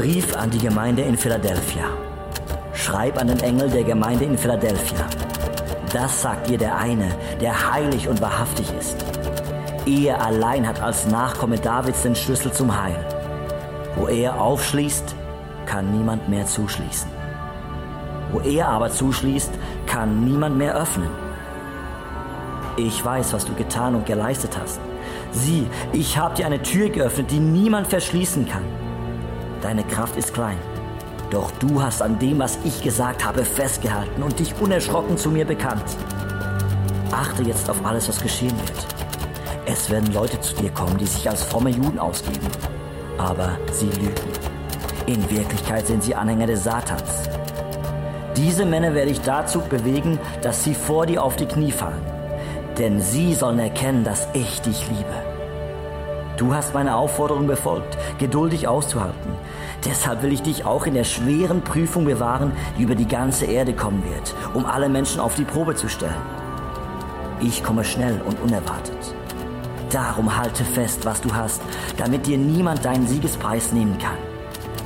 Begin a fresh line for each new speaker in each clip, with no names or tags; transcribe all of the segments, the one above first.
Brief an die Gemeinde in Philadelphia. Schreib an den Engel der Gemeinde in Philadelphia. Das sagt dir der eine, der heilig und wahrhaftig ist. Er allein hat als Nachkomme Davids den Schlüssel zum Heil. Wo er aufschließt, kann niemand mehr zuschließen. Wo er aber zuschließt, kann niemand mehr öffnen. Ich weiß, was du getan und geleistet hast. Sieh, ich habe dir eine Tür geöffnet, die niemand verschließen kann. Deine Kraft ist klein, doch du hast an dem, was ich gesagt habe, festgehalten und dich unerschrocken zu mir bekannt. Achte jetzt auf alles, was geschehen wird. Es werden Leute zu dir kommen, die sich als fromme Juden ausgeben. Aber sie lügen. In Wirklichkeit sind sie Anhänger des Satans. Diese Männer werde ich dazu bewegen, dass sie vor dir auf die Knie fallen. Denn sie sollen erkennen, dass ich dich liebe. Du hast meine Aufforderung befolgt, geduldig auszuhalten. Deshalb will ich dich auch in der schweren Prüfung bewahren, die über die ganze Erde kommen wird, um alle Menschen auf die Probe zu stellen. Ich komme schnell und unerwartet. Darum halte fest, was du hast, damit dir niemand deinen Siegespreis nehmen kann.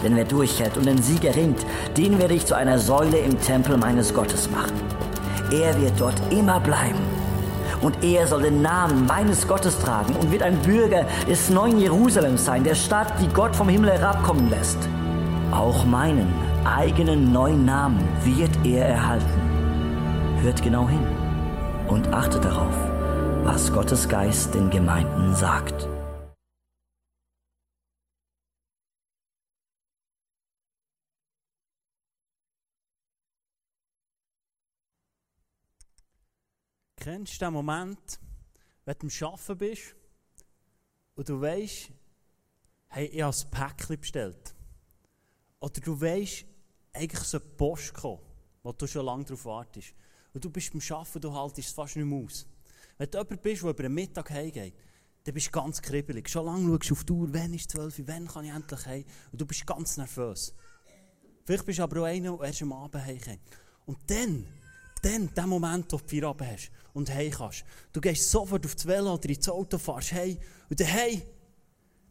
Denn wer durchhält und den Sieg erringt, den werde ich zu einer Säule im Tempel meines Gottes machen. Er wird dort immer bleiben. Und er soll den Namen meines Gottes tragen und wird ein Bürger des neuen Jerusalems sein, der Stadt, die Gott vom Himmel herabkommen lässt. Auch meinen eigenen neuen Namen wird er erhalten. Hört genau hin und achtet darauf, was Gottes Geist den Gemeinden sagt.
Kennst du den Moment, wenn du am Arbeiten bist und du weißt, hey, ich habe Päckchen bestellt. Oder du weißt, eigentlich so eine Post wo du schon lange darauf wartest. Und du bist beim Arbeiten, du haltest es fast nicht mehr aus. Wenn du jemand bist, der über den Mittag heimgeht, dann bist du ganz kribbelig. Schon lange schaust du auf die Uhr, wann ist 12 Uhr, wann kann ich endlich heim? Und du bist ganz nervös. Vielleicht bist du aber auch einer, der erst am Abend. Und dann dann, den Moment, wo du Feierabend hast und heim kannst. Du gehst sofort auf das Velo oder ins Auto, fährst heim und dann hey,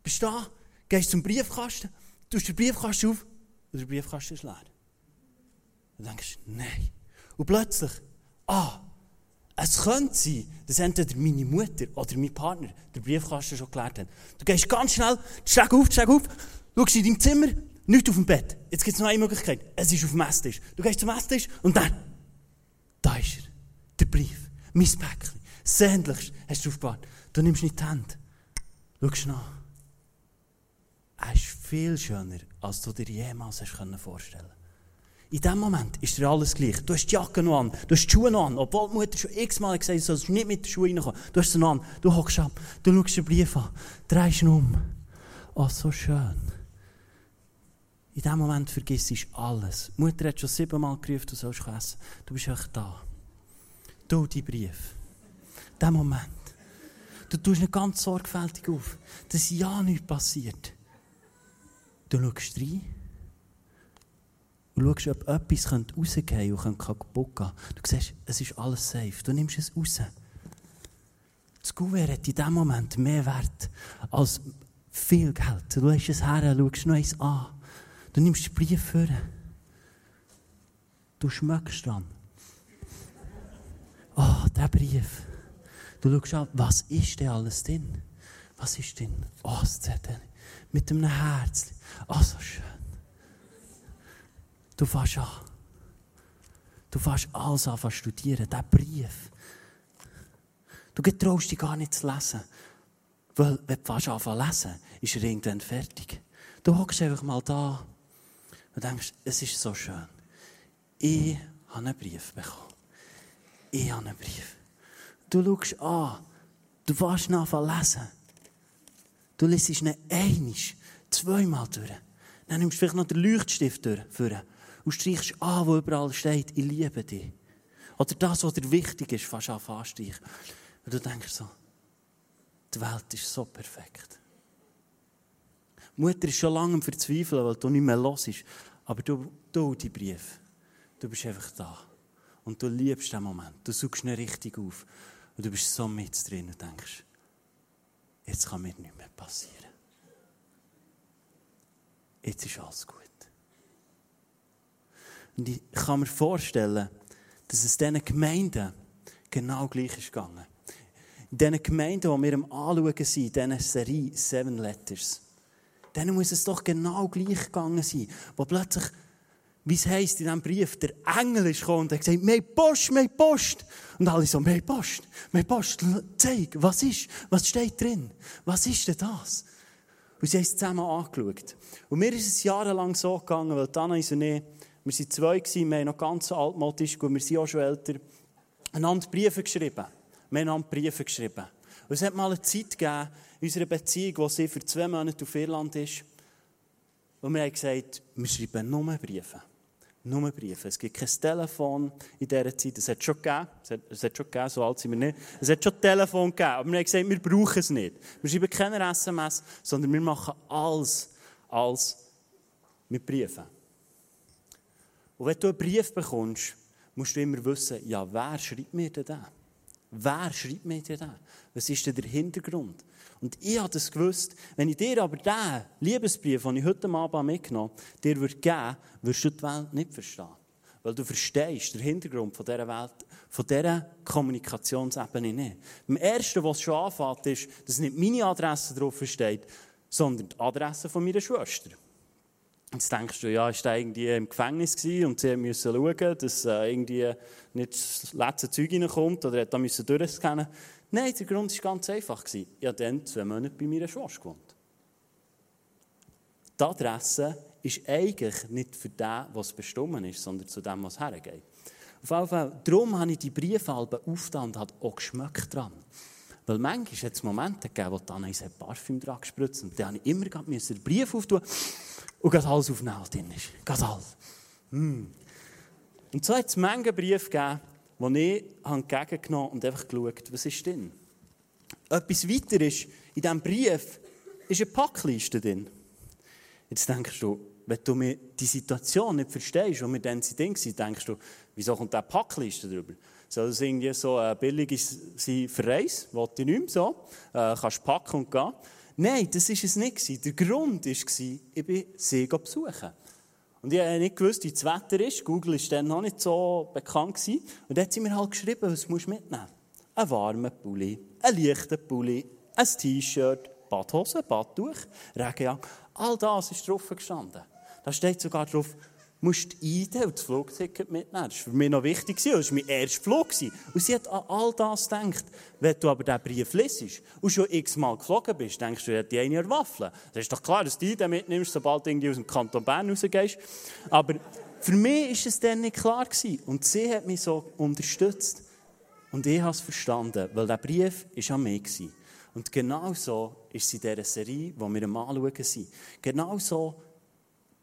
bist du da, gehst zum Briefkasten, tust den Briefkasten auf und der Briefkasten ist leer. Und denkst, nein. Und plötzlich, ah, es könnte sein, dass entweder meine Mutter oder mein Partner den Briefkasten schon gelehrt haben. Du gehst ganz schnell, steig auf, steig auf, schaust in deinem Zimmer, nicht auf dem Bett. Jetzt gibt es noch eine Möglichkeit. Es ist auf dem Esstisch. Du gehst zum Esstisch und dann da ist er. Der Brief. Mein Päckchen. Sehnlichst hast du aufgebaut. Du nimmst nicht die Hand. Schau nach. Er ist viel schöner, als du dir jemals hast vorstellen In dem Moment ist dir alles gleich. Du hast die Jacke noch an, du hast die Schuhe noch an. Obwohl die Mutter schon x-mal gesagt hat, du sollst nicht mit den Schuhen reinkommen. Du hast sie noch an, du hockst ab, du schaust den Brief an, drehst ihn um. Oh, so schön. In dem Moment vergisst du alles. Die Mutter hat schon siebenmal gerufen, du sollst essen. Du bist echt da. Du, die Brief. Dem Moment. Du tust nicht ganz sorgfältig auf, dass ja nichts passiert. Du schaust rein und schaust, ob etwas rausgehen und kaputt gehen Du siehst, es ist alles safe. Du nimmst es raus. Das Gouverne hat in diesem Moment mehr Wert als viel Geld. Du lässt es her, schaust noch eins an. Du nimmst den Brief vor. Du schmeckst dran. Oh, der Brief. Du schaust an, was ist denn alles drin? Was ist drin? Oh, das Zettel. Mit einem Herz. Oh, so schön. Du fährst an. Du fährst alles an zu studieren. Der Brief. Du getraust dich gar nicht zu lesen. Weil, wenn du fast anfangen zu lesen, ist er irgendwann fertig. Du hockst einfach mal da und denkst, es ist so schön. Ich habe einen Brief bekommen. Ich habe einen Brief. Du schaust an, du fährst zu lesen. Du liest ihn einmal, zweimal durch. Dann nimmst du vielleicht noch den Leuchtstift durch und streichst an, wo überall steht, ich liebe dich. Oder das, was dir wichtig ist, fast an anstreichen. Und du denkst so, die Welt ist so perfekt. Die Mutter ist schon lange am Verzweifeln, weil du nicht mehr los ist. Aber du, du, die Brief, du bist einfach da. Und du liebst den Moment. Du suchst ihn richtig auf. Und du bist so mit drin und denkst, jetzt kann mir nichts mehr passieren. jetzt ist alles gut. Und ich kann mir vorstellen, dass es diesen Gemeinden genau gleich ist gegangen. In diesen Gemeinden, die wir am Anschauen sind, in dieser Serie Seven Letters, denen muss es doch genau gleich gegangen sein, wo plötzlich, wie es heisst in diesem Brief, der Engel ist gekommen und hat gesagt, mehr Post, mehr Post. Und alle so, mehr Post, mehr Post, zeig, was ist, was steht drin? Was ist denn das? Und sie haben es zusammen angeschaut. Und mir ist es jahrelang so gegangen, weil Anna und ich, wir waren zwei, wir haben noch ganz altmodisch, wir sind auch schon älter, einander Briefe geschrieben. Wir haben einander Briefe geschrieben. Und es hat mal eine Zeit gegeben, in unserer Beziehung, wo sie für zwei Monate auf Irland ist, und wir haben gesagt, wir schreiben nur Briefe. Nur Briefe. Es gibt kein Telefon in dieser Zeit. Es hat schon gegeben. Es hat, es hat schon gegeben, so alt sind wir nicht. Es hat schon Telefon gegeben. Aber wir haben gesagt, wir brauchen es nicht. Wir schreiben keine SMS, sondern wir machen alles, alles mit Briefen. Und wenn du einen Brief bekommst, musst du immer wissen, ja, wer schreibt mir denn den? Wer schreibt mir denn den? Was ist denn der Hintergrund? Und ich habe das gewusst, wenn ich dir aber diesen Liebesbrief, den ich heute Abend mitgenommen habe, dir würde geben, würdest du die Welt nicht verstehen. Weil du verstehst den Hintergrund von dieser Welt, von dieser Kommunikationsebene nicht. Im Ersten, was schon anfängt, ist, dass nicht meine Adresse drauf steht, sondern die Adresse von meiner Schwester. Jetzt denkst du, ja, ist irgendwie im Gefängnis gewesen und sie müssen schauen, dass äh, irgendwie nicht das letzte Zeug reinkommt oder hat da müssen durchscannen. Nein, der Grund war ganz einfach. Ich habe dann zwei Monate bei meiner Schwester gewohnt. Die Adresse ist eigentlich nicht für den, was bestimmt ist, sondern zu dem, was hergeht. Auf jeden Fall, darum habe ich die Briefalben aufgetan und hatte auch Geschmack dran. Weil manchmal hat es Momente gegeben, wo dann ein Parfüm dran gespritzt und dann habe ich immer einen Brief auftun und gerade alles aufnehmen, was drin ist. Gerade alles. Mm. Und so hat es Menge Briefe gegeben, die ich entgegengenommen und einfach geschaut, was ist drin. Etwas weiter ist, in diesem Brief ist eine Packliste drin. Jetzt denkst du, wenn du mir die Situation nicht verstehst, wo wir dann sind, denkst du, wieso kommt diese Packliste drüber? Soll es irgendwie so ein billiges sein Verreis? Wollte ich nicht mehr so. Äh, kannst packen und gehen. Nein, das war es nicht. Der Grund war, ich bin sie besuchen. Und ich habe nicht gewusst, wie das Wetter ist. Google war dann noch nicht so bekannt. Gewesen. Und hat sie mir halt geschrieben, was musst du mitnehmen Ein warmer Pulli, ein leichter Pulli, ein T-Shirt, Badhose, Badtuch, Regenjacke. All das ist drauf gestanden. Da steht sogar drauf, musst ID und das Flugticket mitnehmen. Das war für mich noch wichtig. Das war mein erster Flug. Und sie hat an all das gedacht. Wenn du aber diesen Brief liest und schon x-mal geflogen bist, denkst du, hat die eine Waffel. Das ist doch klar, dass du ID mitnimmst, sobald du aus dem Kanton Bern rausgehst. Aber für mich war es dann nicht klar. Und sie hat mich so unterstützt. Und ich habe es verstanden, weil der Brief war an mich. Und genau so ist es in dieser Serie, die wir am Anschauen sind. Genau so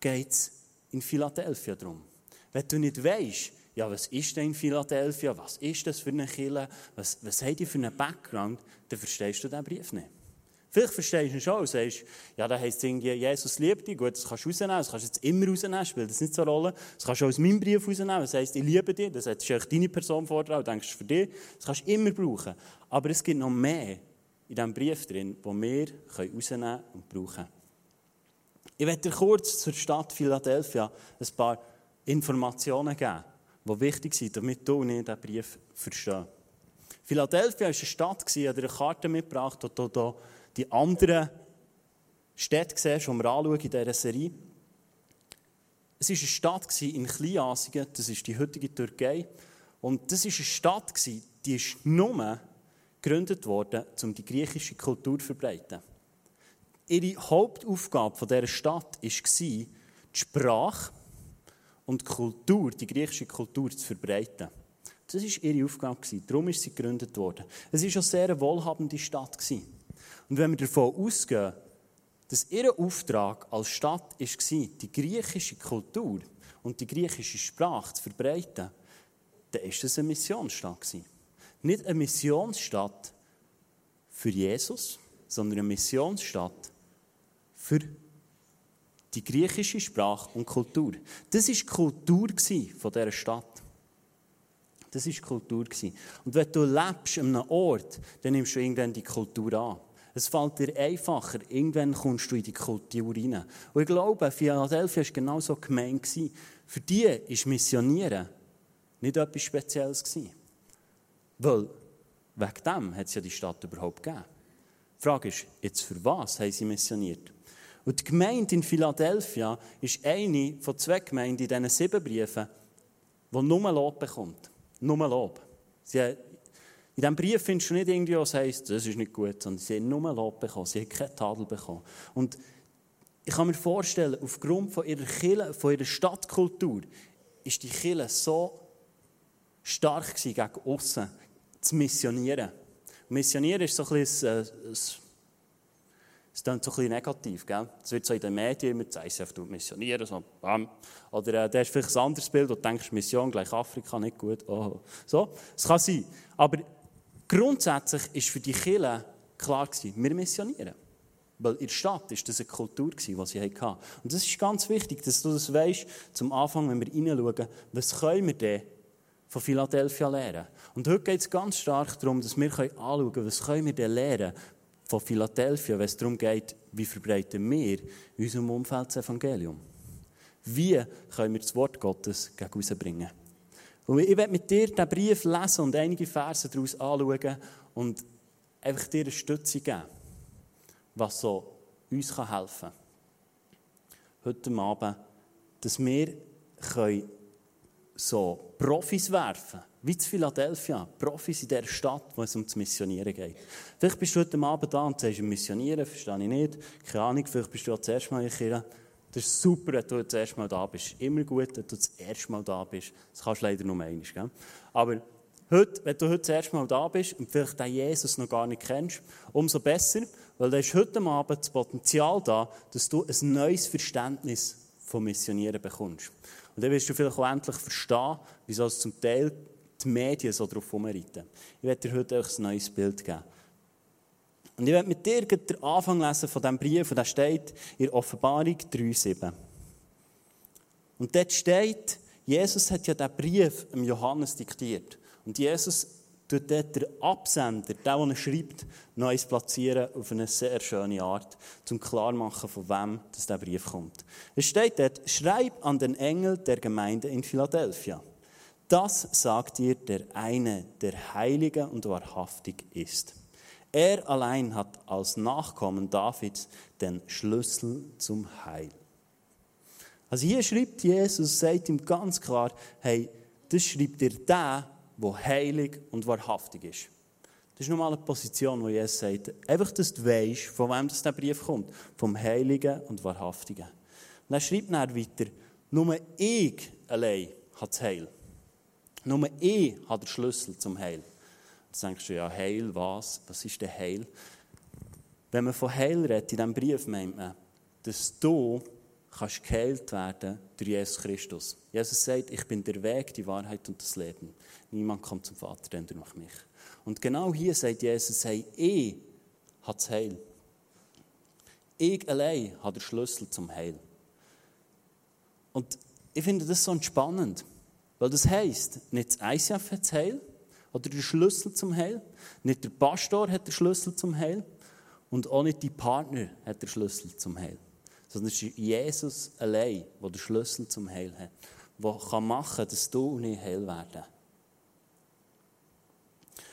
geht es in Philadelphia drum. Wenn du nicht weißt, ja, was ist denn in Philadelphia, was ist das für eine Kirche, was, was hat die für einen Background, dann verstehst du diesen Brief nicht. Vielleicht verstehst du ihn schon und sagst, ja, da heisst irgendwie, Jesus liebt dich, gut, das kannst du rausnehmen, das kannst du jetzt immer rausnehmen, spielt das nicht so eine Rolle. Das kannst du aus meinem Brief rausnehmen, das heisst, ich liebe dich, das ist eigentlich deine Person vortragen, denkst für dich, das kannst du immer brauchen. Aber es gibt noch mehr in diesem Brief drin, wo wir rausnehmen und brauchen können. Ich werde dir kurz zur Stadt Philadelphia ein paar Informationen geben, die wichtig sind, damit du und ich diesen Brief verstehen. Philadelphia war eine Stadt, ich habe eine Karte mitgebracht, wo du die anderen Städte siehst, die wir anschauen in dieser Serie. Es war eine Stadt in Kleinasien, das ist die heutige Türkei. Und das war eine Stadt, die ist nur gegründet worden, um die griechische Kultur zu verbreiten ihre Hauptaufgabe dieser Stadt war, die Sprache und die Kultur, die griechische Kultur zu verbreiten. Das war ihre Aufgabe. Darum ist sie gegründet worden. Es war eine sehr wohlhabende Stadt. Und wenn wir davon ausgehen, dass ihr Auftrag als Stadt war, die griechische Kultur und die griechische Sprache zu verbreiten, dann war das eine Missionsstadt. Nicht eine Missionsstadt für Jesus, sondern eine Missionsstadt für die griechische Sprache und Kultur. Das war die Kultur von dieser Stadt. Das war die Kultur. Und wenn du lebst an einem Ort, dann nimmst du irgendwann die Kultur an. Es fällt dir einfacher. Irgendwann kommst du in die Kultur rein. Und ich glaube, Philadelphia war genau so gemein. Für die war Missionieren nicht etwas Spezielles. Weil wegen dem hat es ja die Stadt überhaupt gegeben. Die Frage ist, jetzt für was haben sie missioniert? Und die Gemeinde in Philadelphia ist eine von zwei Gemeinden in diesen sieben Briefen, die nur Lob bekommt. Nur Lob. Sie, in diesem Brief findest du nicht irgendwie, was heisst, das ist nicht gut, sondern sie haben nur Lob bekommen, sie haben keinen Tadel bekommen. Und ich kann mir vorstellen, aufgrund von ihrer, Kirche, von ihrer Stadtkultur ist die Kirche so stark gewesen, gegen außen zu missionieren. Missionieren ist so ein bisschen es klingt so ein bisschen negativ, gell? Es wird so in den Medien immer gesagt, ICF tut missionieren, so, bam. Oder äh, da ist vielleicht ein anderes Bild, wo du denkst, Mission gleich Afrika, nicht gut, oh. So, es kann sein. Aber grundsätzlich war für die Kirche klar gewesen, wir missionieren. Weil in der Stadt war das eine Kultur, die sie hatten. Und das ist ganz wichtig, dass du das weißt, zum Anfang, wenn wir hineinschauen, was können wir denn von Philadelphia lernen? Und heute geht es ganz stark darum, dass wir anschauen können, was können wir denn lernen von Philadelphia, wenn es darum geht, wie verbreiten wir in unserem Umfeld das Evangelium? Wie können wir das Wort Gottes gegen rausbringen? Und ich werde mit dir diesen Brief lesen und einige Verse daraus anschauen und einfach dir eine Stütze geben, was so uns helfen kann. Heute Abend, dass wir so Profis werfen wie zu Philadelphia, Profis in der Stadt, wo es um das Missionieren geht. Vielleicht bist du heute Abend da und sagst, Missionieren, verstehe ich nicht. Keine Ahnung, vielleicht bist du auch das erste Mal in Kirche. Das ist super, wenn du das erste Mal da bist. Immer gut, wenn du das erste Mal da bist. Das kannst du leider nur einmal, gell? Aber heute, wenn du heute das erste Mal da bist und vielleicht den Jesus noch gar nicht kennst, umso besser, weil da ist heute Abend das Potenzial da, dass du ein neues Verständnis vom Missionieren bekommst. Und dann wirst du vielleicht auch endlich verstehen, wieso es zum Teil die Medien so drauf herumreiten. Ich werde dir heute ein neues Bild geben. Und ich werde mit dir den Anfang lesen von diesem Brief, und der steht in Offenbarung 3,7. Und dort steht, Jesus hat ja diesen Brief dem Johannes diktiert. Und Jesus tut dort den Absender, der, der schreibt, noch platzieren auf eine sehr schöne Art, zum klarmachen, von wem das der Brief kommt. Es steht dort, schreib an den Engel der Gemeinde in Philadelphia. Das sagt dir der eine, der heilige und wahrhaftig ist. Er allein hat als Nachkommen Davids den Schlüssel zum Heil. Also hier schreibt Jesus, sagt ihm ganz klar, hey, das schreibt dir der, der heilig und wahrhaftig ist. Das ist nochmal eine Position, wo Jesus sagt, einfach, dass du weißt, von wem das der Brief kommt. Vom Heiligen und Wahrhaftigen. Und er schreibt dann weiter, nur ich allein hat das Heil. Nur ich habe den Schlüssel zum Heil. Jetzt denkst du, ja, Heil, was? Was ist der Heil? Wenn man von Heil redet, in diesem Brief meint man, dass du kannst geheilt werden durch Jesus Christus. Jesus sagt, ich bin der Weg, die Wahrheit und das Leben. Niemand kommt zum Vater, denn durch mich. Und genau hier sagt Jesus, hey, ich habe das Heil. Ich allein habe den Schlüssel zum Heil. Und ich finde das so entspannend. Weil das heisst, nicht das ICF hat das Heil oder der Schlüssel zum Heil, nicht der Pastor hat den Schlüssel zum Heil und auch nicht die Partner hat den Schlüssel zum Heil. Sondern es ist Jesus allein, der den Schlüssel zum Heil hat, der machen kann, dass du und ich heil werden.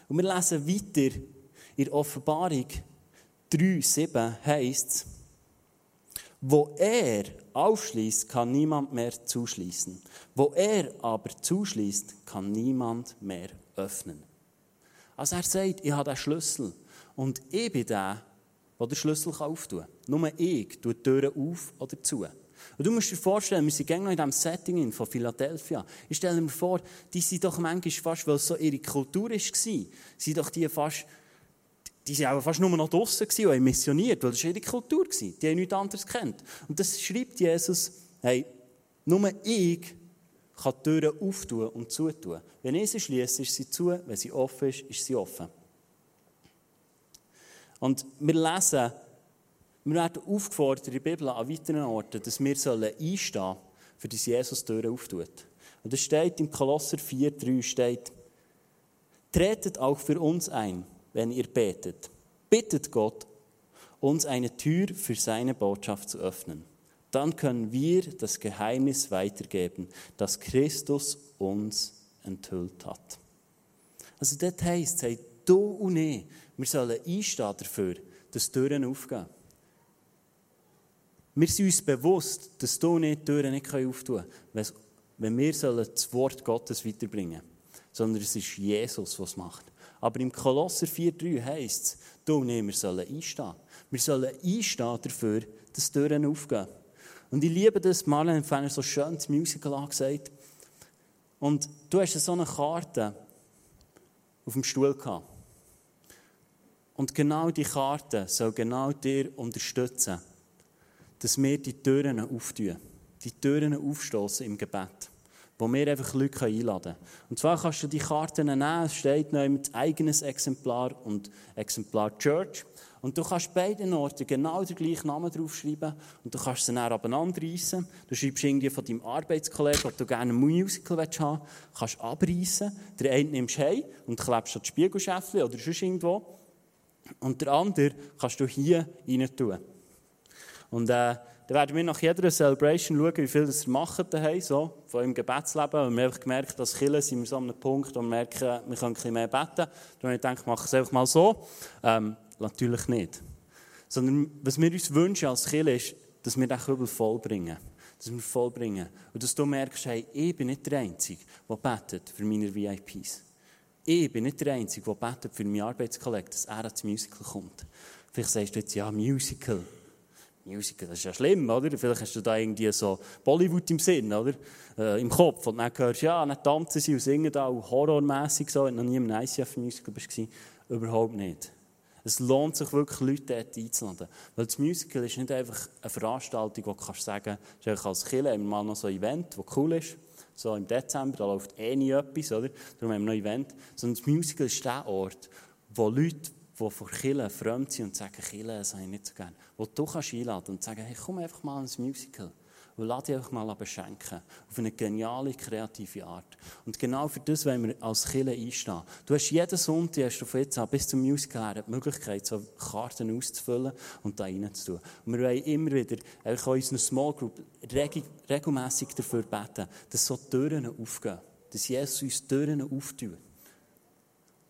Und wir lesen weiter in Offenbarung 3,7 heisst es, wo er aufschließt, kann niemand mehr zuschließen. Wo er aber zuschließt, kann niemand mehr öffnen. Also er sagt, ich habe den Schlüssel und ich bin der, der den Schlüssel auftun kann. Nur ich tue die Türen auf oder zu. Und du musst dir vorstellen, wir sind noch in diesem Setting von Philadelphia. Ich stelle mir vor, die sind doch manchmal fast, weil es so ihre Kultur war, sind doch die fast die waren auch fast nur noch draußen und haben missioniert, weil das war ihre Kultur. Die haben nichts anderes kennt. Und das schreibt Jesus, hey, nur ich kann die Türen auftun und zutun. Wenn ich sie schließe, ist sie zu. Wenn sie offen ist, ist sie offen. Und wir lesen, wir werden aufgefordert in der Bibel an weiteren Orten, dass wir einstehen sollen, für das Jesus die Türen auftut. Und es steht im Kolosser 4,3 steht, tretet auch für uns ein wenn ihr betet. Bittet Gott uns eine Tür für seine Botschaft zu öffnen. Dann können wir das Geheimnis weitergeben, das Christus uns enthüllt hat. Also dort heisst es, du und ich, wir sollen einstehen dafür, dass Türen aufgehen. Wir sind uns bewusst, dass du nicht Türen nicht auftun können, wenn wir das Wort Gottes weiterbringen sollen. Sondern es ist Jesus, es macht. Aber im Kolosser 4,3 heisst es, du und ich, wir sollen einstehen. Wir sollen einstehen dafür, dass Türen aufgehen. Und ich liebe das, Marlene Fenner so schön das Musical angesagt. Und du hast so eine Karte auf dem Stuhl gehabt. Und genau die Karte soll genau dir unterstützen, dass wir die Türen auftun, die Türen aufstoßen im Gebet, wo wir einfach Leute einladen können. Und zwar kannst du die Karten nehmen, es steht noch mit eigenes Exemplar und Exemplar Church. Und du kannst beiden Orten genau den gleichen Namen draufschreiben und du kannst sie dann abeinander reissen. Du schreibst irgendwie von deinem Arbeitskollegen, ob du gerne ein Musical haben willst, kannst abreißen. Der eine nimmst du heim und klebst an das Spiegelschäftchen oder sonst irgendwo. Und der andere kannst du hier rein tun. Und äh, dann werden wir nach jeder Celebration schauen, wie viel das machen daheim, so, von im Gebetsleben. Und wir haben gemerkt, dass Kille sind wir so an einem Punkt, wo wir merken, wir können ein mehr beten. Habe ich ich mache es einfach mal so. Ähm, Natürlich nicht. Sondern was wir uns wünschen als Kirche ist, dass wir den Kübel vollbringen. Dass wir vollbringen. Und dass du merkst, hey, ich bin nicht der Einzige, der betet für meine VIPs. Ich bin nicht der Einzige, der betet für meinen Arbeitskollegen, dass er ans Musical kommt. Vielleicht sagst du jetzt, ja, Musical. Musical, das ist ja schlimm, oder? Vielleicht hast du da irgendwie so Bollywood im Sinn, oder? Äh, Im Kopf. Und dann hörst du, ja, dann tanzen sie und singen da auch horrormässig so, wenn noch nie im ICF-Musical warst. Überhaupt nicht. Es lohnt sich wirklich, Leute dort einzuladen. Weil das Musical ist nicht einfach eine Veranstaltung, wo du kannst sagen kannst, als Killer haben wir mal noch so ein Event, das cool ist. So im Dezember, da läuft eh nie etwas, oder? Darum haben wir noch ein Event. Sondern das Musical ist der Ort, wo Leute, die von Killer fremd sind und sagen, Killer, das habe ich nicht so gerne, wo du kannst einladen und sagen, hey, komm einfach mal ins Musical. Und lass dich einfach mal beschenken. Auf eine geniale, kreative Art. Und genau für das wollen wir als Kille einstehen. Du hast jeden Sonntag, hast du von jetzt an bis zum Musical her, die Möglichkeit, so Karten auszufüllen und da reinzutun. Und wir wollen immer wieder, auch in unserer Small Group, regelmässig dafür beten, dass so Türen aufgehen. Dass Jesus uns Türen auftut.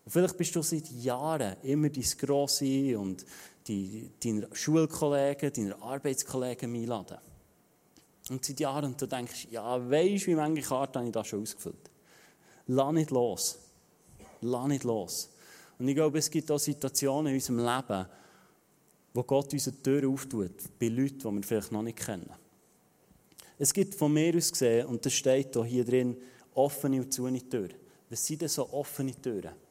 Und vielleicht bist du seit Jahren immer dein Grosse und die, deine Schulkollegen, deine Arbeitskollegen einladen. Und seit Jahren, und du denkst, ja, weisst du, wie viele Karten habe ich da schon ausgefüllt? Lass nicht los. Lass nicht los. Und ich glaube, es gibt auch Situationen in unserem Leben, wo Gott unsere Tür auftut, bei Leuten, die wir vielleicht noch nicht kennen. Es gibt von mir aus gesehen, und das steht hier drin, offene und zune Türen. Was sind denn so offene Türen?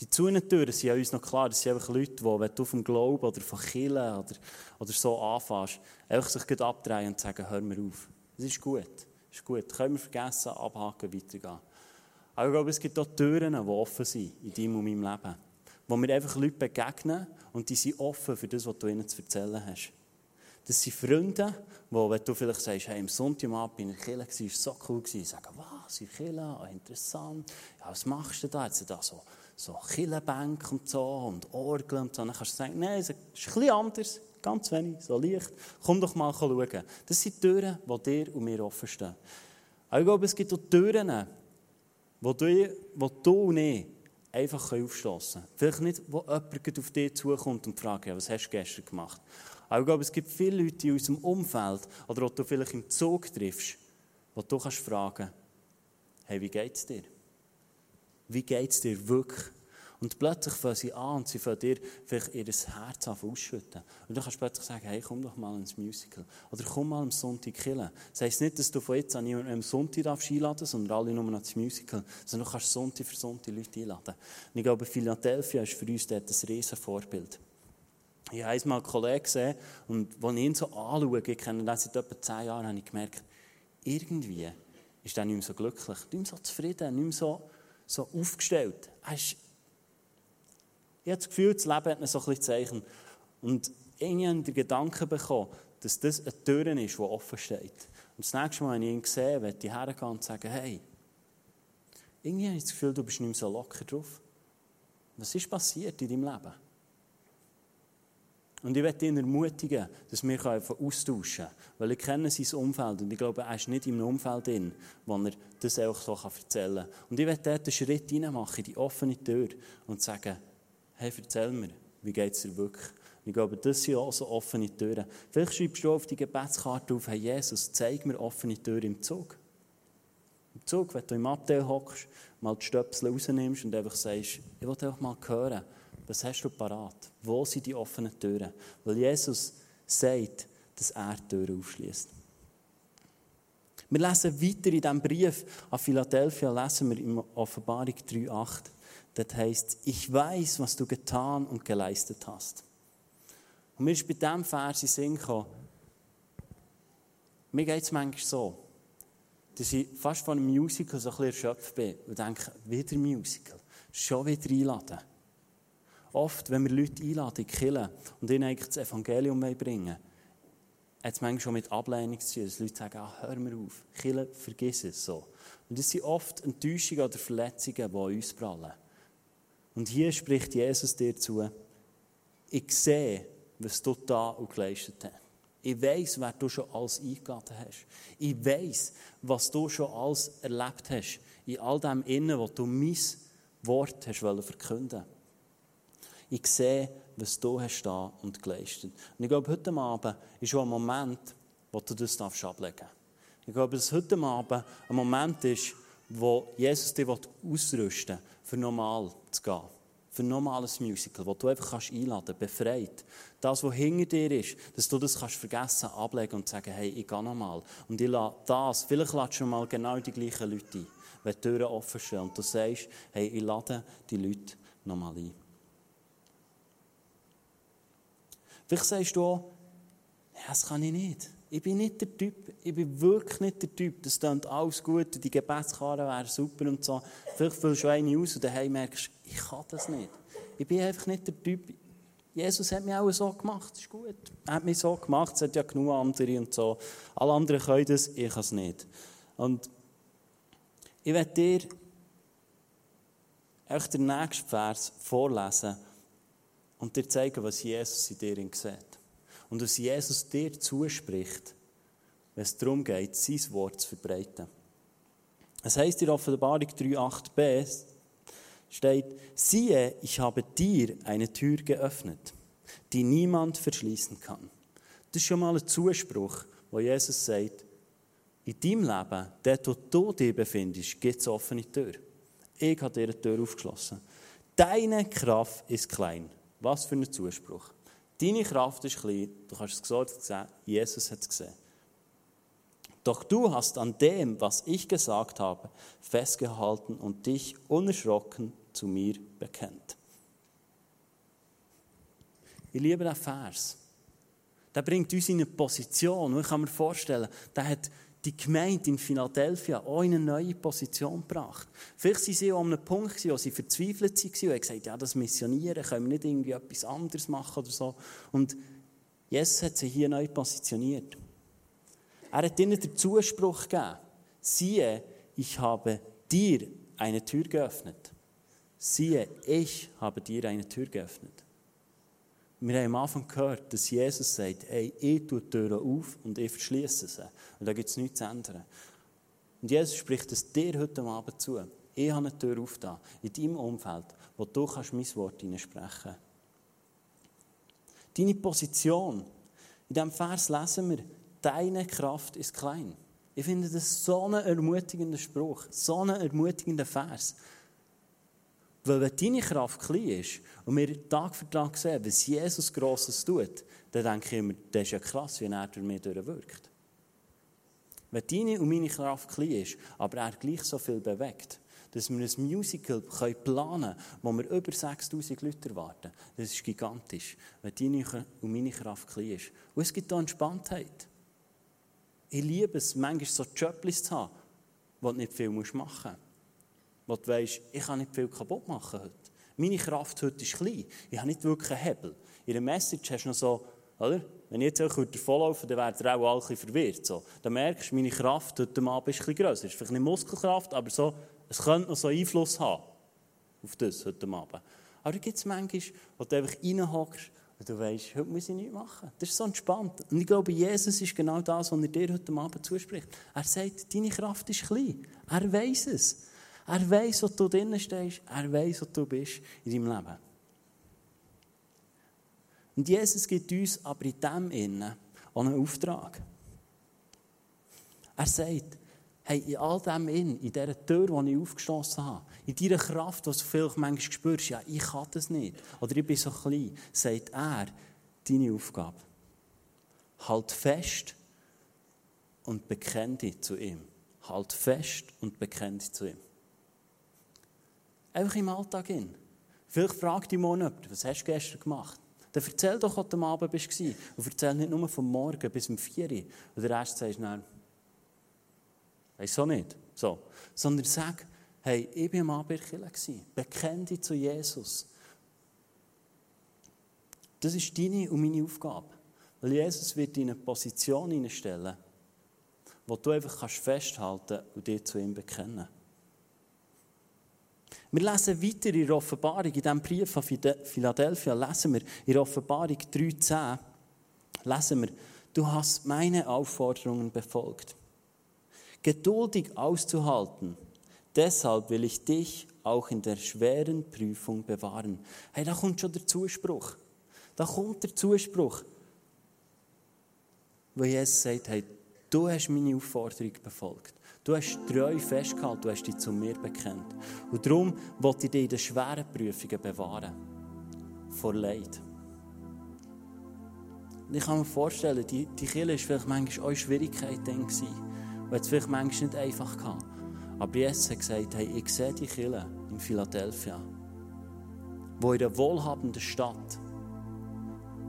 Die Zunentüren sind ja uns noch klar, das sind einfach Leute, die, wenn du dem Glauben oder von Killen oder, oder so anfängst, einfach sich abdrehen und sagen, hör mir auf. Das ist gut. Das ist gut. Können wir vergessen, abhaken, weitergehen. Aber ich glaube, es gibt auch Türen, die offen sind in deinem und meinem Leben. Wo wir einfach Leute begegnen und die sind offen für das, was du ihnen zu erzählen hast. Das sind Freunde, wo, wenn du vielleicht sagst, hey, am Sonntagabend bin ich in der Kirche, war so cool, sagen, was, in der Kirche, ah, interessant, ja, was machst du da? Jetzt da so so Killenbänke und so und Orgeln und so. Dann kannst du sagen, nein, es ist ein bisschen anders, ganz wenig, so leicht. Komm doch mal schauen. Das sind Türen, die dir und mir offen stehen. Aber ich glaube, es gibt auch Türen, wo du, wo du und ich einfach aufstoßen können. Vielleicht nicht, wo jemand auf dich zukommt und fragt, ja, was hast du gestern gemacht? Aber ich glaube, es gibt viele Leute in unserem Umfeld, oder wo du vielleicht im Zug triffst, wo du kannst fragen, hey, wie geht es dir? Wie geht es dir wirklich? Und plötzlich fangen sie an und sie fangen dir vielleicht ihr Herz an ausschütten. Und dann kannst du plötzlich sagen, hey, komm doch mal ins Musical. Oder komm mal am Sonntag killen. Das heisst nicht, dass du von jetzt an niemanden am Sonntag einladen darfst, sondern alle nur noch ins Musical. Sondern du kannst Sonntag für Sonntag Leute einladen. Und ich glaube, Philadelphia ist für uns dort ein riesen Vorbild. Ich habe einmal einen Kollegen gesehen und als ich ihn so anschaue, ich kenne ihn seit etwa zehn Jahren, habe ich gemerkt, irgendwie ist er nicht mehr so glücklich, nicht mehr so zufrieden, nicht mehr so so aufgestellt. Ist, ich habe das Gefühl, das Leben hat mir so ein bisschen Zeichen. Und irgendwie habe ich den Gedanken bekommen, dass das eine Tür ist, die offen steht. Und das nächste Mal, wenn ich ihn sehe, werde ich hergehen und sagen, hey, irgendwie habe ich das Gefühl, du bist nicht mehr so locker drauf. Was ist passiert in deinem Leben? Und ich möchte ihn ermutigen, dass wir einfach austauschen können. Weil ich kenne sein Umfeld und ich glaube, er ist nicht in einem Umfeld drin, wo er das auch so erzählen kann. Und ich möchte dort einen Schritt reinmachen, in die offene Tür und sagen, hey, erzähl mir, wie geht es dir wirklich? Ich glaube, das sind auch so offene Türen. Vielleicht schreibst du auf die Gebetskarte auf, hey Jesus, zeig mir offene Türen im Zug. Im Zug, wenn du im Abteil hockst, mal die Stöpsel rausnimmst und einfach sagst, ich will einfach mal hören, was hast du parat? Wo sind die offenen Türen? Weil Jesus sagt, dass er die Türen aufschließt. Wir lesen weiter in diesem Brief an Philadelphia, lesen wir in Offenbarung 3,8. Dort heißt ich weiß, was du getan und geleistet hast. Und mir ist bei diesem Vers in Sinn gekommen, mir geht es manchmal so, dass ich fast von einem Musical so ein bisschen erschöpft bin und denke, wieder Musical, schon wieder einladen. Oft, wenn wir Leute einladen in und ihnen eigentlich das Evangelium bringen hat es manchmal schon mit Ablehnung zu tun, dass Leute sagen, ah, hör mir auf, Kirche, vergiss es so. Und das sind oft Enttäuschungen oder Verletzungen, die an uns prallen. Und hier spricht Jesus dir zu, ich sehe, was du da und geleistet hast. Ich weiß, wer du schon alles eingeladen hast. Ich weiß, was du schon alles erlebt hast. In all dem Innen, wo du mein Wort hast verkünden Ich sehe, was du hast da und geleistet. Und ich glaube, heute Abend ist schon ein Moment, wo du das ablegen darfst. Ich glaube, dass heute Abend ein Moment ist, wo Jesus dich ausrüsten will, für normal zu gehen. Für ein normales Musical, wo du einfach kannst einladen kannst, befreit. Das, was hinter dir ist, dass du das kannst vergessen, ablegen und sagen, hey, ich gehe nochmal. Und ich lade das, vielleicht ladest du mal genau die gleichen Leute ein, wenn die Türen offen stehen und du sagst, hey, ich lade die Leute nochmal ein. Vielleicht sagst du auch, das kann ich nicht. Ich bin nicht der Typ, ich bin wirklich nicht der Typ. Das klingt alles gut, die Gebetskarte wäre super und so. Vielleicht fühlst du eine aus und daheim merkst, ich kann das nicht. Ich bin einfach nicht der Typ. Jesus hat mich auch so gemacht, das ist gut. Er hat mich so gemacht, es hat ja genug andere und so. Alle anderen können das, ich kann es nicht. Und ich werde dir auch den nächsten Vers vorlesen und dir zeigen, was Jesus in dir sieht. Und was Jesus dir zuspricht, wenn es darum geht, sein Wort zu verbreiten. Es heißt in Offenbarung 3,8b, steht, siehe, ich habe dir eine Tür geöffnet, die niemand verschließen kann. Das ist schon mal ein Zuspruch, wo Jesus sagt, in deinem Leben, dort wo du dich befindest, gibt es offene Tür. Ich habe dir eine Tür aufgeschlossen. Deine Kraft ist klein. Was für ein Zuspruch. Deine Kraft ist klein, du kannst es gesagt Jesus hat es gesehen. Doch du hast an dem, was ich gesagt habe, festgehalten und dich unerschrocken zu mir bekennt. Ich liebe den Vers. Der bringt uns in eine Position, ich kann mir vorstellen, der hat die Gemeinde in Philadelphia auch in eine neue Position gebracht. Vielleicht waren sie auch an einem Punkt, wo sie verzweifelt waren und gesagt ja, das Missionieren, können wir nicht irgendwie etwas anderes machen oder so. Und Jesus hat sie hier neu positioniert. Er hat ihnen den Zuspruch gegeben, siehe, ich habe dir eine Tür geöffnet. Siehe, ich habe dir eine Tür geöffnet. Wir haben am Anfang gehört, dass Jesus sagt, hey, ich tue die Türen auf und ich verschließe sie. Und da gibt es nichts zu ändern. Und Jesus spricht es dir heute Abend zu. Ich habe eine Tür aufgetan, in deinem Umfeld, wo du kannst mein Wort hineinsprechen kannst. Deine Position. In diesem Vers lesen wir, deine Kraft ist klein. Ich finde das so einen ermutigenden Spruch, so einen ermutigenden Vers. Weil wenn deine Kraft klein ist und wir Tag für Tag sehen, was Jesus Grosses tut, dann denke ich immer, das ist ja krass, wie er durch mich durchwirkt. Wenn deine und meine Kraft klein ist, aber er gleich so viel bewegt, dass wir ein Musical planen können, wo wir über 6000 Leute erwarten, das ist gigantisch, wenn deine und meine Kraft klein ist. Und es gibt da Entspanntheit. Ich liebe es, manchmal so Jobs zu haben, wo du nicht viel machen musst wo du weißt, ich kann nicht viel kaputt machen heute. Meine Kraft heute ist klein. Ich habe nicht wirklich einen Hebel. In der Message hast du noch so, oder? Wenn ich jetzt auch davonlaufe, dann werden ihr auch ein bisschen verwirrt. So. Dann merkst du, meine Kraft heute Abend ist ein bisschen grösser. Es ist vielleicht nicht Muskelkraft, aber so, es könnte noch so Einfluss haben auf das heute Abend. Aber da gibt es manchmal, wo du einfach reinhockst Und du weißt, heute muss ich nichts machen. Das ist so entspannt. Und ich glaube, Jesus ist genau das, was er dir heute Abend zuspricht. Er sagt, deine Kraft ist klein. Er weiß es. Er weiß, wo du drinnen stehst. Er weiß, wo du bist in deinem Leben. Und Jesus gibt uns aber in dem Innen auch einen Auftrag. Er sagt, hey, in all dem in, in dieser Tür, die ich aufgeschlossen habe, in dieser Kraft, die du vielleicht manchmal spürst, ja, ich kann das nicht, oder ich bin so klein, sagt er, deine Aufgabe. Halt fest und bekenn dich zu ihm. Halt fest und bekenn dich zu ihm. Einfach im Alltag hin. Vielleicht fragt dich mal jemand, was hast du gestern gemacht? Dann erzähl doch, was du am Abend warst. Und erzähl nicht nur vom Morgen bis um 4 Uhr. Und der Rest sagst du, Weißt du nicht? So. Sondern sag, hey, ich bin am Abend in der Bekenn dich zu Jesus. Das ist deine und meine Aufgabe. Weil Jesus wird dich in eine Position hineinstellen, wo du einfach kannst festhalten und dich zu ihm bekennen. Wir lesen weiter in der Offenbarung, in diesem Brief von Philadelphia, lesen wir in der Offenbarung 3,10, lesen wir, du hast meine Aufforderungen befolgt geduldig auszuhalten. Deshalb will ich dich auch in der schweren Prüfung bewahren. Hey, da kommt schon der Zuspruch. Da kommt der Zuspruch. Wo Jesus sagt, hey, du hast meine Aufforderung befolgt. Du hast treu festgehalten, du hast dich zu mir bekennt. Und darum wollte ich dich in den schweren Prüfungen bewahren. Vor Leid. Und ich kann mir vorstellen, die, die Kirche war vielleicht manchmal auch Schwierigkeiten gewesen. Und hat es vielleicht manchmal nicht einfach gehabt. Aber Jesus hat gesagt, hey, ich sehe die Kirche in Philadelphia, wo in einer wohlhabenden Stadt,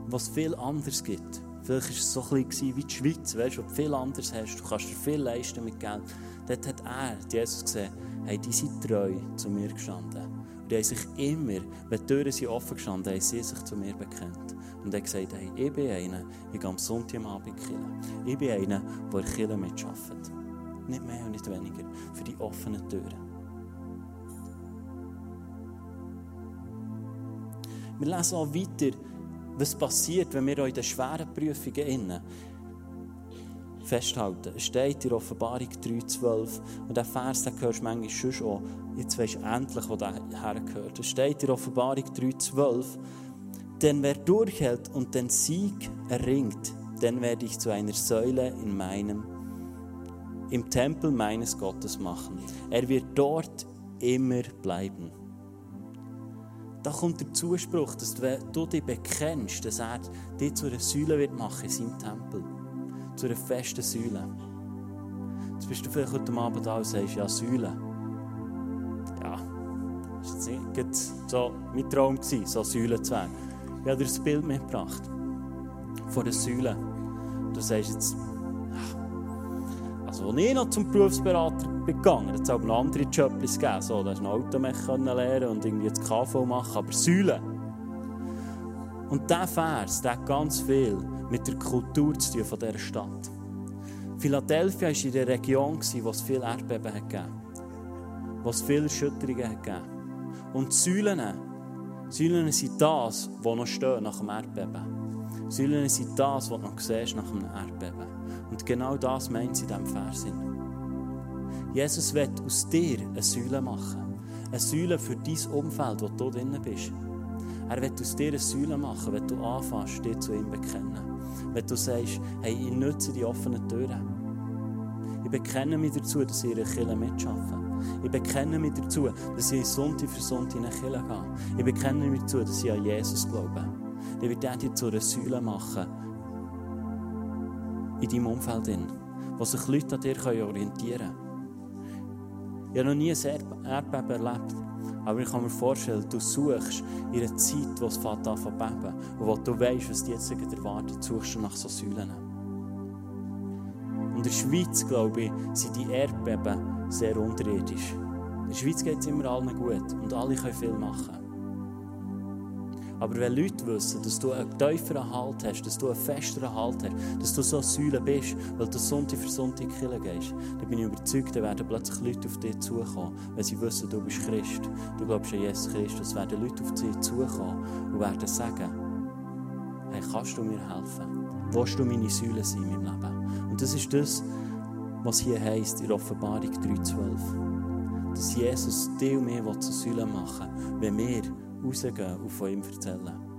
was viel anderes gibt. Vielleicht war es so ein bisschen wie die Schweiz, weißt, wo du viel anderes hast. Du kannst dir viel leisten mit Geld. Dort hat er, Jesus, gesehen, hey, die sind treu zu mir gestanden. Und die haben sich immer, wenn die Türen offen gestanden, haben sie sich zu mir bekennt. Und er hat gesagt, hey, ich bin einer, ich gehe am Sonntag am Abend killen. Ich bin einer, der Kirche mitarbeitet. Nicht mehr und nicht weniger. Für die offenen Türen. Wir lesen auch weiter, was passiert, wenn wir auch in den schweren Prüfungen innen festhalten. Es steht in Offenbarung 3,12 und der Vers, den hörst du manchmal schon auch. Jetzt weisst du endlich, wo der hergehört. Es steht in Offenbarung 3,12 denn wer durchhält und den Sieg erringt, den werde ich zu einer Säule in meinem, im Tempel meines Gottes machen. Er wird dort immer bleiben. Da kommt der Zuspruch, dass du dich bekennst, dass er dich zu einer Säule wird machen in seinem Tempel. Zu einer festen Säule. Jetzt bist du vielleicht heute Abend da und sagst, ja, Säule. Ja, das war so mein Traum, so Säule zu werden. Ich habe dir das Bild mitgebracht. Von der Säule. Du sagst jetzt, also als ich noch zum Berufsberater begangen hat es auch noch andere Jobs gegeben. So, da du ein Automech lernen und irgendwie das KV machen, aber Säule. Und dieser Vers, der hat ganz viel mit der Kultur zu tun von dieser Stadt. Philadelphia war in der Region, wo es viele Erdbeben gegeben wo es viele Erschütterungen gegeben Und die Säulen Säulen sind das, was noch steht nach dem Erdbeben. Säulen sind das, was du noch siehst nach dem Erdbeben. Und genau das meint sie in diesem Vers. Jesus wird aus dir eine Säule machen. Eine Säule für dein Umfeld, wo du drin bist. Er wird aus dir eine Säule machen, wenn du anfängst, dich zu ihm bekennen. Wenn du sagst, hey, ich nutze die offenen Türen. Ich bekenne mich dazu, dass ich ihre Kirche mitarbeite. Ich bekenne mich dazu, dass ich Sonntag für Sonntag in die Kirche gehe. Ich bekenne mich dazu, dass ich an Jesus glaube. Ich werde dich zu einer Säule machen. In deinem Umfeld, wo sich Leute an dir orientieren können. Ich habe noch nie ein Erdbeben erlebt. Aber ich kann mir vorstellen, du suchst in einer Zeit, wo es fängt an zu beben und wo du weißt, was dich jetzt erwartet, suchst du nach so Säulen. Und in der Schweiz, glaube ich, sind die Erdbeben sehr unterirdisch. In der Schweiz geht es immer allen gut und alle können viel machen. Aber wenn Leute wissen, dass du einen tieferen Halt hast, dass du einen festeren Halt hast, dass du so eine Säule bist, weil du Sonntag für Sonntag in gehst, dann bin ich überzeugt, dann werden plötzlich Leute auf dich zukommen, wenn sie wissen, du bist Christ. Du glaubst an Jesus Christus, werden Leute auf dich zukommen und werden sagen, hey, kannst du mir helfen? Willst du meine Säule sein in meinem Leben? Und das ist das, was hier heisst in Offenbarung 3,12. Dass Jesus dir und mir zur Säule machen will, wenn wir rausgehen und von ihm erzählen.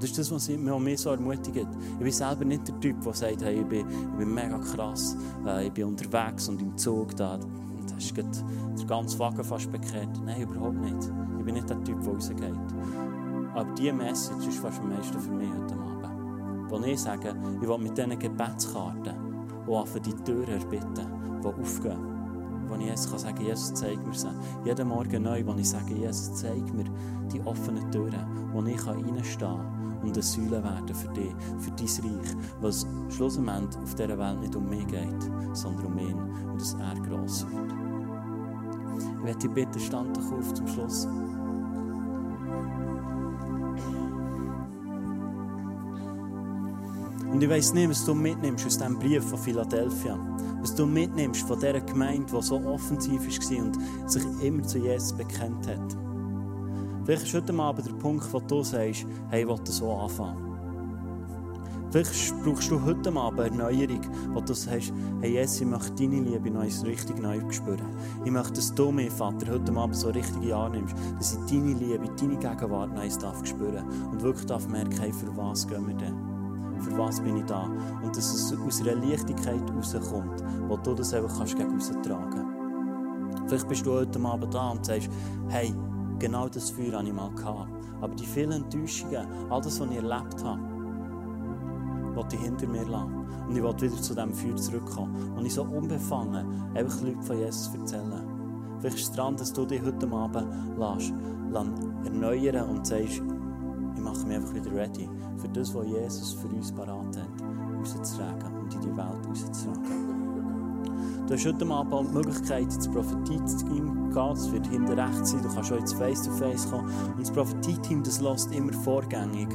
Das ist das, was mich so ermutigt. Ich bin selber nicht der Typ, der sagt, hey, ich, bin, ich bin mega krass, äh, ich bin unterwegs und im Zug da. Da ist der ganze Wagen fast bekehrt. Nein, überhaupt nicht. Ich bin nicht der Typ, der rausgeht. Aber diese Message ist fast am meisten für mich heute Abend. Wo ich sage, ich will mit diesen Gebetskarten auch für die Türen erbitten, die aufgehen wo ich Jesus kann sagen Jesus, zeig mir sie. Jeden Morgen neu, wo ich sage, Jesus, zeig mir die offenen Türen, wo ich reinstehen kann und eine Säule werden für dich, für dein Reich, was schlussendlich auf dieser Welt nicht um mich geht, sondern um ihn und dass er gross wird. Ich werde dich bitten, stand doch auf zum Schluss. Und ich weiss nicht, was du mitnimmst aus diesem Brief von Philadelphia. Was du mitnimmst von dieser Gemeinde, die so offensiv war und sich immer zu Jesus bekennt hat. Vielleicht ist heute Abend der Punkt, wo du sagst, hey, ich will so anfangen. Vielleicht brauchst du heute Abend eine Erneuerung, wo du sagst, hey Jesus, ich möchte deine Liebe neu, richtig neu spüren. Ich möchte, dass du mir, Vater, heute Abend so richtig annimmst, dass ich deine Liebe, deine Gegenwart neu darf spüren und wirklich darf merken, hey, für was gehen wir denn? Für was bin ich da? Und dass es aus einer Leichtigkeit rauskommt, wo du das einfach kannst gegen tragen Vielleicht bist du heute Abend da und sagst, hey, Genau das Feuer hatte ich mal. Aber die vielen Enttäuschungen, all das, was ich erlebt habe, wollte ich hinter mir lassen. Und ich wollte wieder zu diesem Feuer zurückkommen. Und ich so unbefangen einfach Leute von Jesus erzählen. Vielleicht ist es dran, dass du dich heute Abend lässt, erneuern und sagst, ich mache mich einfach wieder ready für das, was Jesus für uns parat hat, rauszutragen und in die Welt rauszutragen. Du hast heute Abend die Möglichkeit, ins Prophetie-Team zu gehen. Es wird hinten rechts sein. Du kannst auch ins Face-to-Face kommen. Und das Prophetie-Team, das lässt immer vorgängig.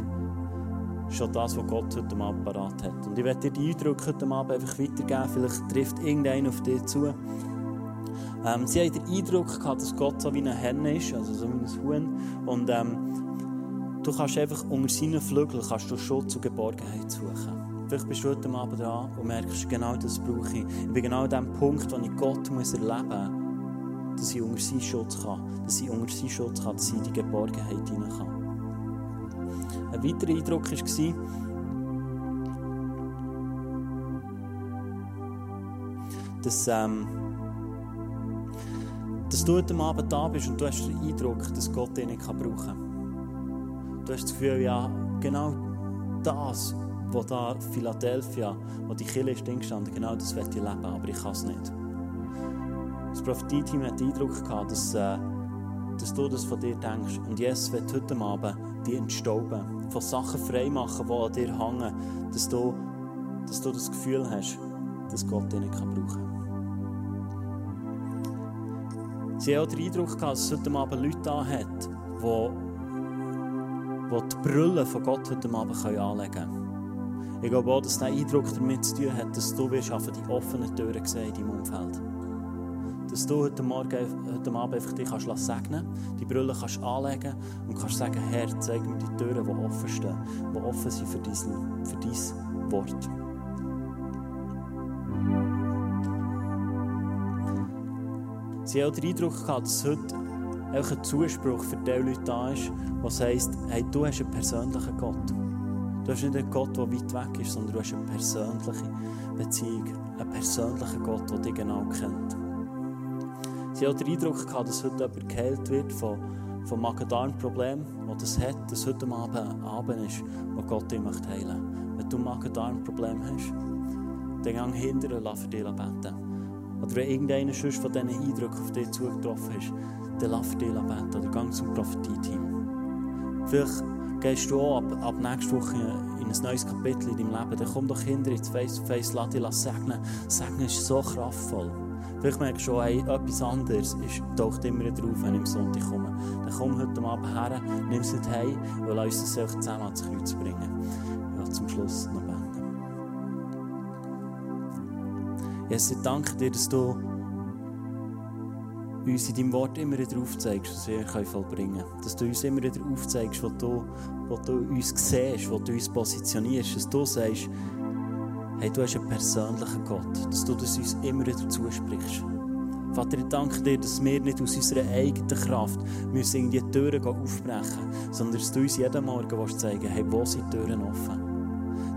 Schon das, was Gott heute Abend parat hat. Und ich werde dir die Eindrücke heute Abend einfach weitergeben. Vielleicht trifft irgendeiner auf dich zu. Ähm, sie haben den Eindruck gehabt, dass Gott so wie eine Henne ist, also so wie ein Huhn. Und ähm, du kannst einfach unter seinen Flügeln kannst du Schutz und Geborgenheit suchen. Vielleicht bist du heute Abend dran und merkst, genau das brauche ich. Ich bin genau an dem Punkt, wo ich Gott muss erleben muss, dass ich unter seinen Schutz kann, dass ich unter seinen Schutz kann, dass ich in die Geborgenheit hinein kann. Ein weiterer Eindruck war, dass, ähm, dass du heute Abend da bist und du hast den Eindruck, dass Gott dich nicht brauchen kann. Du hast das Gefühl, ja, genau das wo da Philadelphia, wo die Kirche ist gestanden, genau das will ich leben, aber ich kann es nicht. Das Prophetie-Team hat den Eindruck gehabt, dass, äh, dass du das von dir denkst. Und Jesus wird heute Abend dich entstauben, von Sachen freimachen, die an dir hängen, dass du, dass du das Gefühl hast, dass Gott dich nicht brauchen kann. Sie haben auch den Eindruck gehabt, dass es heute Abend Leute da hat, die, die die Brille von Gott heute Abend anlegen können. Ich glaube auch, dass dieser Eindruck damit zu tun hat, dass du wirst die offenen Türen sehen in deinem Umfeld. Dass du heute, Morgen, heute Abend einfach dich kannst segnen die Brille kannst anlegen und kannst sagen, Herr, zeig mir die Türen, die offen stehen, die offen sind für dein, für dein Wort. Sie haben auch den Eindruck gehabt, dass heute ein Zuspruch für die Leute da ist, was heisst, hey, du hast einen persönlichen Gott. Du hast nicht einen Gott, der weit weg ist, sondern du hast eine persönliche Beziehung. Einen persönlichen Gott, der dich genau kennt. Sie hat den Eindruck gehabt, dass heute jemand geheilt wird von, von Magen-Darm-Problemen, das das hat, dass heute Abend Abend ist, wo Gott dich möchte heilen Wenn du Magen-Darm-Probleme hast, dann geh hinterher und lass für dich beten. Oder wenn irgendeiner von diesen Eindrücken auf dich zugetroffen ist, dich beten. Oder geh zum Prophetie-Team. Vielleicht gehst du auch ab, ab nächster Woche in ein neues Kapitel in deinem Leben, dann komm doch hinter ins Face-to-Face, lass dich segnen. Segnen ist so kraftvoll. Vielleicht merkst du schon, hey, etwas anderes ist, taucht immer drauf, wenn ich am Sonntag komme. Dann komm heute Abend her, nimm es nicht heim und lass uns das zusammen ans Kreuz bringen. Ja, zum Schluss noch beten. Jesus, ich danke dir, dass du uns in deinem Wort immer wieder aufzeigst, was wir vollbringen können. Dass du uns immer wieder aufzeigst, wo du, wo du uns siehst, wo du uns positionierst. Dass du sagst, hey, du hast einen persönlichen Gott. Dass du das uns immer wieder zusprichst. Vater, ich danke dir, dass wir nicht aus unserer eigenen Kraft müssen in die Türen aufbrechen müssen, sondern dass du uns jeden Morgen zeigen hey, wo sind die Türen offen?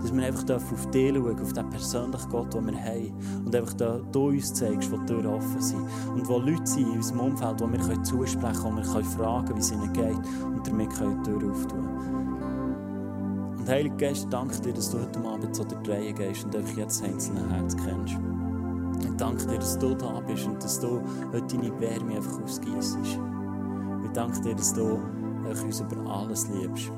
Dass wir einfach auf dich schauen, auf den persönlichen Gott, den wir haben. Und einfach da, du uns zeigst, wo die Türen offen sind. Und wo Leute sind in unserem Umfeld, wo wir können zusprechen können, wo wir können fragen wie es ihnen geht. Und damit können die Türen auftun. Und Heilige Geist, danke dir, dass du heute Abend so der Dreie gehst und einfach jetzt das einzelne Herz kennst. Ich danke dir, dass du da bist und dass du heute deine Wärme einfach ausgießt. Ich danke dir, dass du uns über alles liebst.